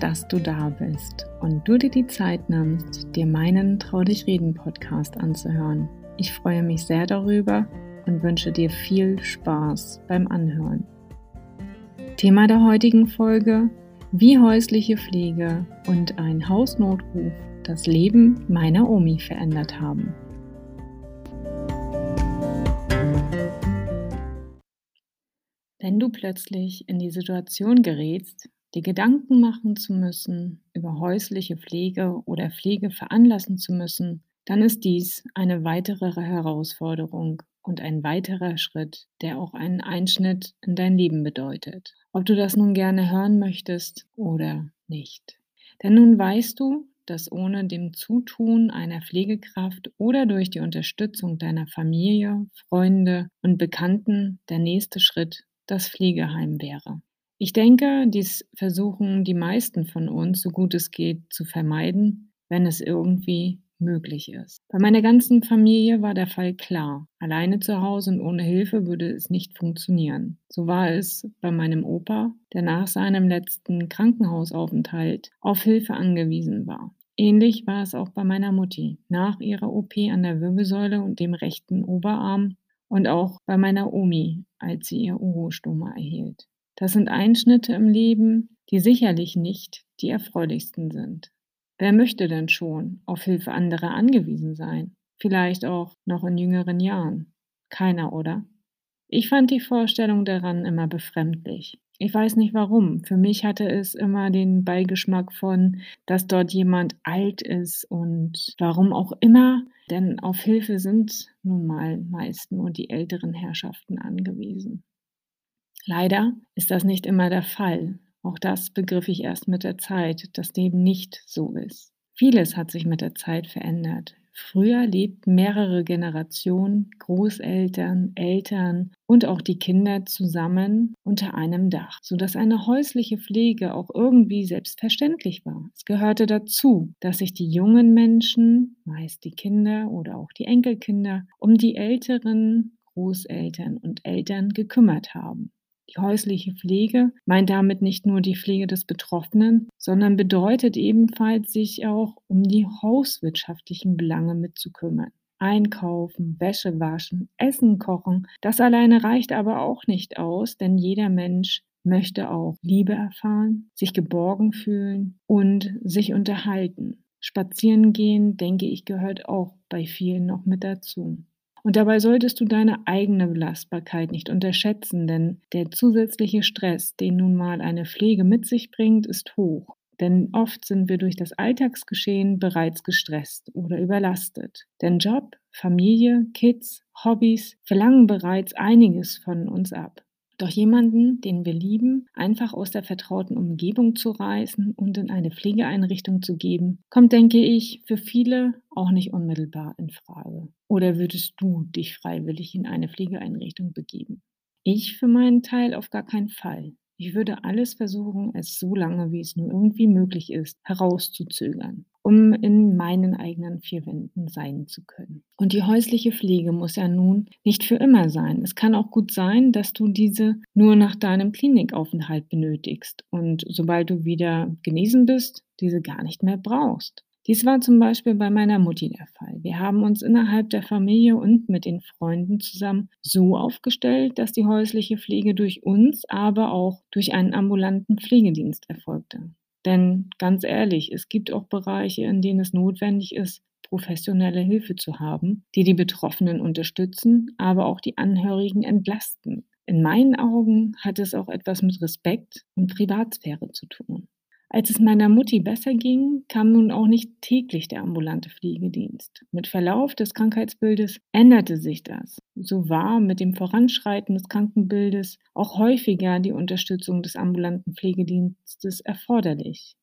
dass du da bist und du dir die Zeit nimmst, dir meinen Trau dich reden Podcast anzuhören. Ich freue mich sehr darüber und wünsche dir viel Spaß beim Anhören. Thema der heutigen Folge: Wie häusliche Pflege und ein Hausnotruf das Leben meiner Omi verändert haben. Wenn du plötzlich in die Situation gerätst, dir Gedanken machen zu müssen über häusliche Pflege oder Pflege veranlassen zu müssen, dann ist dies eine weitere Herausforderung und ein weiterer Schritt, der auch einen Einschnitt in dein Leben bedeutet. Ob du das nun gerne hören möchtest oder nicht. Denn nun weißt du, dass ohne dem Zutun einer Pflegekraft oder durch die Unterstützung deiner Familie, Freunde und Bekannten der nächste Schritt das Pflegeheim wäre. Ich denke, dies versuchen die meisten von uns, so gut es geht, zu vermeiden, wenn es irgendwie möglich ist. Bei meiner ganzen Familie war der Fall klar. Alleine zu Hause und ohne Hilfe würde es nicht funktionieren. So war es bei meinem Opa, der nach seinem letzten Krankenhausaufenthalt auf Hilfe angewiesen war. Ähnlich war es auch bei meiner Mutti. Nach ihrer OP an der Wirbelsäule und dem rechten Oberarm und auch bei meiner Omi, als sie ihr Urostoma erhielt. Das sind Einschnitte im Leben, die sicherlich nicht die erfreulichsten sind. Wer möchte denn schon auf Hilfe anderer angewiesen sein? Vielleicht auch noch in jüngeren Jahren. Keiner, oder? Ich fand die Vorstellung daran immer befremdlich. Ich weiß nicht warum. Für mich hatte es immer den Beigeschmack von, dass dort jemand alt ist und warum auch immer, denn auf Hilfe sind nun mal meist nur die älteren Herrschaften angewiesen. Leider ist das nicht immer der Fall. Auch das begriff ich erst mit der Zeit, dass dem nicht so ist. Vieles hat sich mit der Zeit verändert. Früher lebten mehrere Generationen, Großeltern, Eltern und auch die Kinder zusammen unter einem Dach, sodass eine häusliche Pflege auch irgendwie selbstverständlich war. Es gehörte dazu, dass sich die jungen Menschen, meist die Kinder oder auch die Enkelkinder, um die älteren Großeltern und Eltern gekümmert haben. Die häusliche Pflege meint damit nicht nur die Pflege des Betroffenen, sondern bedeutet ebenfalls, sich auch um die hauswirtschaftlichen Belange mitzukümmern. Einkaufen, Wäsche waschen, Essen kochen, das alleine reicht aber auch nicht aus, denn jeder Mensch möchte auch Liebe erfahren, sich geborgen fühlen und sich unterhalten. Spazieren gehen, denke ich, gehört auch bei vielen noch mit dazu. Und dabei solltest du deine eigene Belastbarkeit nicht unterschätzen, denn der zusätzliche Stress, den nun mal eine Pflege mit sich bringt, ist hoch. Denn oft sind wir durch das Alltagsgeschehen bereits gestresst oder überlastet. Denn Job, Familie, Kids, Hobbys verlangen bereits einiges von uns ab. Doch jemanden, den wir lieben, einfach aus der vertrauten Umgebung zu reißen und in eine Pflegeeinrichtung zu geben, kommt, denke ich, für viele auch nicht unmittelbar in Frage. Oder würdest du dich freiwillig in eine Pflegeeinrichtung begeben? Ich für meinen Teil auf gar keinen Fall. Ich würde alles versuchen, es so lange, wie es nur irgendwie möglich ist, herauszuzögern, um in meinen eigenen vier Wänden sein zu können. Und die häusliche Pflege muss ja nun nicht für immer sein. Es kann auch gut sein, dass du diese nur nach deinem Klinikaufenthalt benötigst und sobald du wieder genesen bist, diese gar nicht mehr brauchst. Dies war zum Beispiel bei meiner Mutti der Fall. Wir haben uns innerhalb der Familie und mit den Freunden zusammen so aufgestellt, dass die häusliche Pflege durch uns, aber auch durch einen ambulanten Pflegedienst erfolgte. Denn ganz ehrlich, es gibt auch Bereiche, in denen es notwendig ist, professionelle Hilfe zu haben, die die Betroffenen unterstützen, aber auch die Angehörigen entlasten. In meinen Augen hat es auch etwas mit Respekt und Privatsphäre zu tun. Als es meiner Mutti besser ging, kam nun auch nicht täglich der ambulante Pflegedienst. Mit Verlauf des Krankheitsbildes änderte sich das. So war mit dem Voranschreiten des Krankenbildes auch häufiger die Unterstützung des ambulanten Pflegedienstes erforderlich.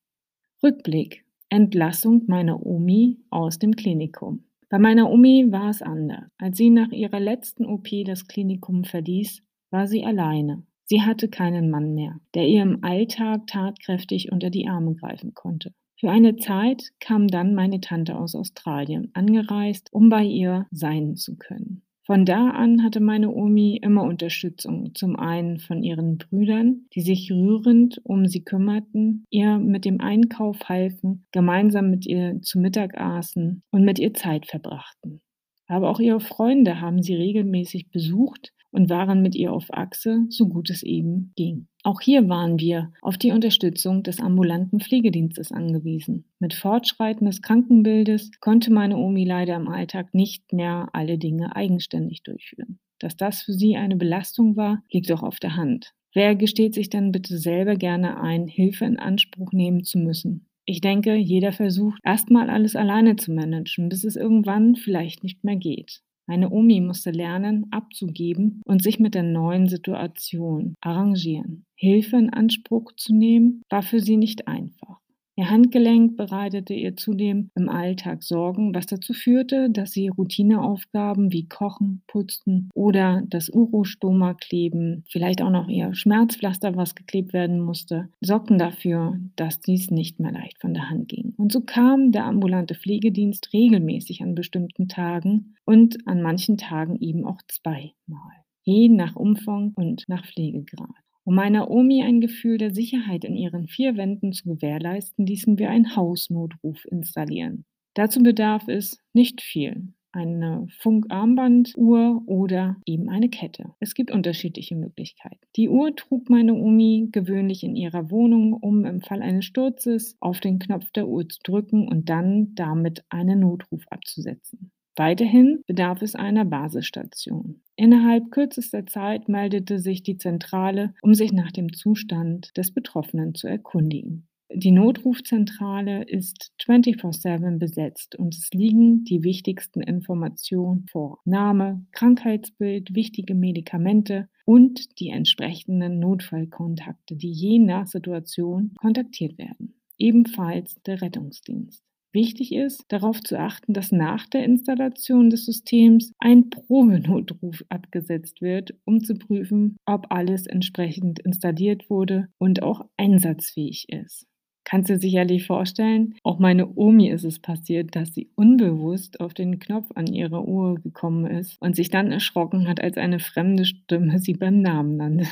Rückblick. Entlassung meiner Omi aus dem Klinikum. Bei meiner Omi war es anders. Als sie nach ihrer letzten OP das Klinikum verließ, war sie alleine. Sie hatte keinen Mann mehr, der ihr im Alltag tatkräftig unter die Arme greifen konnte. Für eine Zeit kam dann meine Tante aus Australien angereist, um bei ihr sein zu können. Von da an hatte meine Omi immer Unterstützung. Zum einen von ihren Brüdern, die sich rührend um sie kümmerten, ihr mit dem Einkauf halfen, gemeinsam mit ihr zu Mittag aßen und mit ihr Zeit verbrachten. Aber auch ihre Freunde haben sie regelmäßig besucht und waren mit ihr auf Achse, so gut es eben ging. Auch hier waren wir auf die Unterstützung des ambulanten Pflegedienstes angewiesen. Mit Fortschreiten des Krankenbildes konnte meine Omi leider im Alltag nicht mehr alle Dinge eigenständig durchführen. Dass das für sie eine Belastung war, liegt auch auf der Hand. Wer gesteht sich dann bitte selber gerne ein, Hilfe in Anspruch nehmen zu müssen? Ich denke, jeder versucht erstmal alles alleine zu managen, bis es irgendwann vielleicht nicht mehr geht. Meine Omi musste lernen, abzugeben und sich mit der neuen Situation arrangieren. Hilfe in Anspruch zu nehmen, war für sie nicht einfach. Ihr Handgelenk bereitete ihr zudem im Alltag Sorgen, was dazu führte, dass sie Routineaufgaben wie Kochen, Putzen oder das Urostoma kleben, vielleicht auch noch ihr Schmerzpflaster, was geklebt werden musste, sorgten dafür, dass dies nicht mehr leicht von der Hand ging. Und so kam der ambulante Pflegedienst regelmäßig an bestimmten Tagen und an manchen Tagen eben auch zweimal, je nach Umfang und nach Pflegegrad. Um meiner Omi ein Gefühl der Sicherheit in ihren vier Wänden zu gewährleisten, ließen wir einen Hausnotruf installieren. Dazu bedarf es nicht viel. Eine Funkarmbanduhr oder eben eine Kette. Es gibt unterschiedliche Möglichkeiten. Die Uhr trug meine Omi gewöhnlich in ihrer Wohnung, um im Fall eines Sturzes auf den Knopf der Uhr zu drücken und dann damit einen Notruf abzusetzen. Weiterhin bedarf es einer Basisstation. Innerhalb kürzester Zeit meldete sich die Zentrale, um sich nach dem Zustand des Betroffenen zu erkundigen. Die Notrufzentrale ist 24/7 besetzt und es liegen die wichtigsten Informationen vor. Name, Krankheitsbild, wichtige Medikamente und die entsprechenden Notfallkontakte, die je nach Situation kontaktiert werden. Ebenfalls der Rettungsdienst. Wichtig ist, darauf zu achten, dass nach der Installation des Systems ein Probenotruf abgesetzt wird, um zu prüfen, ob alles entsprechend installiert wurde und auch einsatzfähig ist. Kannst du sicherlich vorstellen, auch meine Omi ist es passiert, dass sie unbewusst auf den Knopf an ihrer Uhr gekommen ist und sich dann erschrocken hat, als eine fremde Stimme sie beim Namen nannte.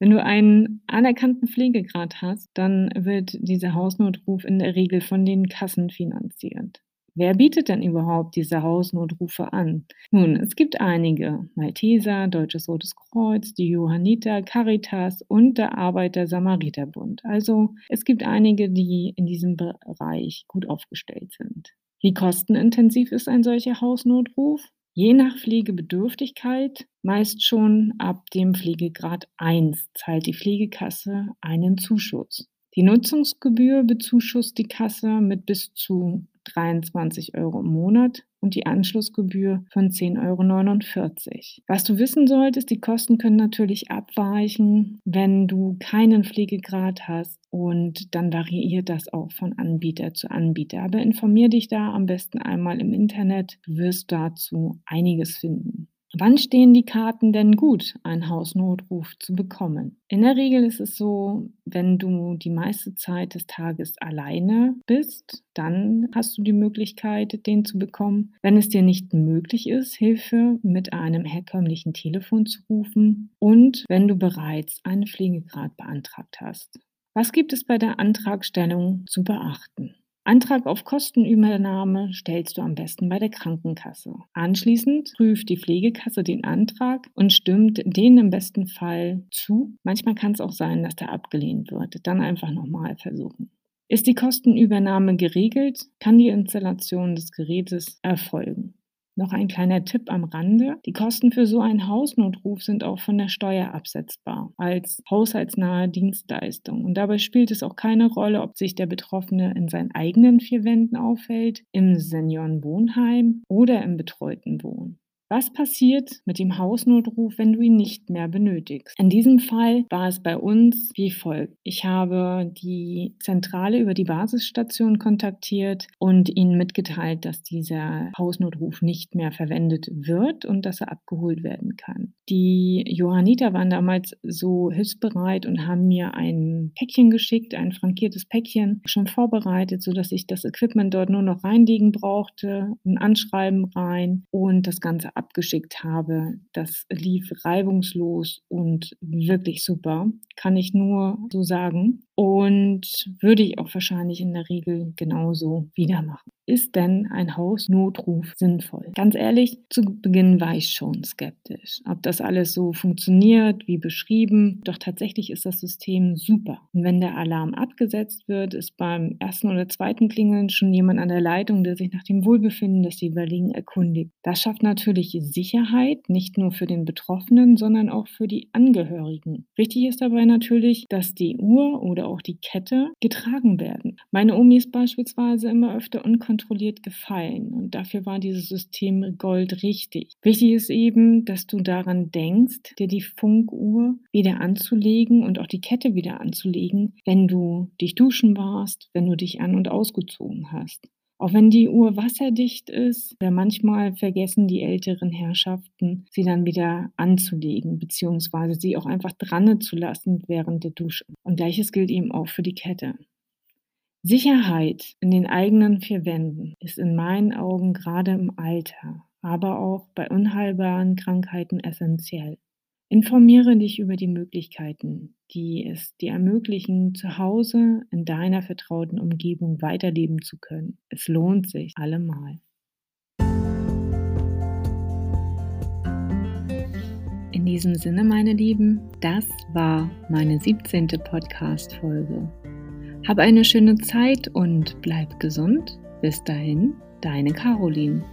Wenn du einen anerkannten Pflegegrad hast, dann wird dieser Hausnotruf in der Regel von den Kassen finanziert. Wer bietet denn überhaupt diese Hausnotrufe an? Nun, es gibt einige. Malteser, Deutsches Rotes Kreuz, die Johanniter, Caritas und der Arbeiter-Samariter-Bund. Also es gibt einige, die in diesem Bereich gut aufgestellt sind. Wie kostenintensiv ist ein solcher Hausnotruf? Je nach Pflegebedürftigkeit, meist schon ab dem Pflegegrad 1, zahlt die Pflegekasse einen Zuschuss. Die Nutzungsgebühr bezuschusst die Kasse mit bis zu 23 Euro im Monat und die Anschlussgebühr von 10,49 Euro. Was du wissen solltest, die Kosten können natürlich abweichen, wenn du keinen Pflegegrad hast und dann variiert das auch von Anbieter zu Anbieter. Aber informier dich da am besten einmal im Internet, du wirst dazu einiges finden. Wann stehen die Karten denn gut, einen Hausnotruf zu bekommen? In der Regel ist es so, wenn du die meiste Zeit des Tages alleine bist, dann hast du die Möglichkeit, den zu bekommen. Wenn es dir nicht möglich ist, Hilfe mit einem herkömmlichen Telefon zu rufen und wenn du bereits einen Pflegegrad beantragt hast. Was gibt es bei der Antragstellung zu beachten? Antrag auf Kostenübernahme stellst du am besten bei der Krankenkasse. Anschließend prüft die Pflegekasse den Antrag und stimmt den im besten Fall zu. Manchmal kann es auch sein, dass der abgelehnt wird. Dann einfach nochmal versuchen. Ist die Kostenübernahme geregelt, kann die Installation des Gerätes erfolgen. Noch ein kleiner Tipp am Rande. Die Kosten für so einen Hausnotruf sind auch von der Steuer absetzbar als haushaltsnahe Dienstleistung. Und dabei spielt es auch keine Rolle, ob sich der Betroffene in seinen eigenen vier Wänden aufhält, im Seniorenwohnheim oder im betreuten Wohnen. Was passiert mit dem Hausnotruf, wenn du ihn nicht mehr benötigst? In diesem Fall war es bei uns wie folgt. Ich habe die Zentrale über die Basisstation kontaktiert und ihnen mitgeteilt, dass dieser Hausnotruf nicht mehr verwendet wird und dass er abgeholt werden kann. Die Johanniter waren damals so hilfsbereit und haben mir ein Päckchen geschickt, ein frankiertes Päckchen, schon vorbereitet, sodass ich das Equipment dort nur noch reinlegen brauchte, ein Anschreiben rein und das Ganze abgeschickt habe, das lief reibungslos und wirklich super. Kann ich nur so sagen. Und würde ich auch wahrscheinlich in der Regel genauso wieder machen. Ist denn ein Hausnotruf sinnvoll? Ganz ehrlich, zu Beginn war ich schon skeptisch, ob das alles so funktioniert wie beschrieben. Doch tatsächlich ist das System super. Und wenn der Alarm abgesetzt wird, ist beim ersten oder zweiten Klingeln schon jemand an der Leitung, der sich nach dem Wohlbefinden des jeweiligen erkundigt. Das schafft natürlich Sicherheit, nicht nur für den Betroffenen, sondern auch für die Angehörigen. Wichtig ist dabei natürlich, dass die Uhr oder auch die Kette getragen werden. Meine Omi ist beispielsweise immer öfter unkontrolliert kontrolliert gefallen. Und dafür war dieses System Gold richtig. Wichtig ist eben, dass du daran denkst, dir die Funkuhr wieder anzulegen und auch die Kette wieder anzulegen, wenn du dich duschen warst, wenn du dich an- und ausgezogen hast. Auch wenn die Uhr wasserdicht ist, oder manchmal vergessen die älteren Herrschaften, sie dann wieder anzulegen, beziehungsweise sie auch einfach dran zu lassen während der Dusche. Und gleiches gilt eben auch für die Kette. Sicherheit in den eigenen vier Wänden ist in meinen Augen gerade im Alter, aber auch bei unheilbaren Krankheiten essentiell. Informiere dich über die Möglichkeiten, die es dir ermöglichen, zu Hause in deiner vertrauten Umgebung weiterleben zu können. Es lohnt sich allemal. In diesem Sinne, meine Lieben, das war meine 17. Podcast-Folge. Hab eine schöne Zeit und bleib gesund. Bis dahin, deine Caroline.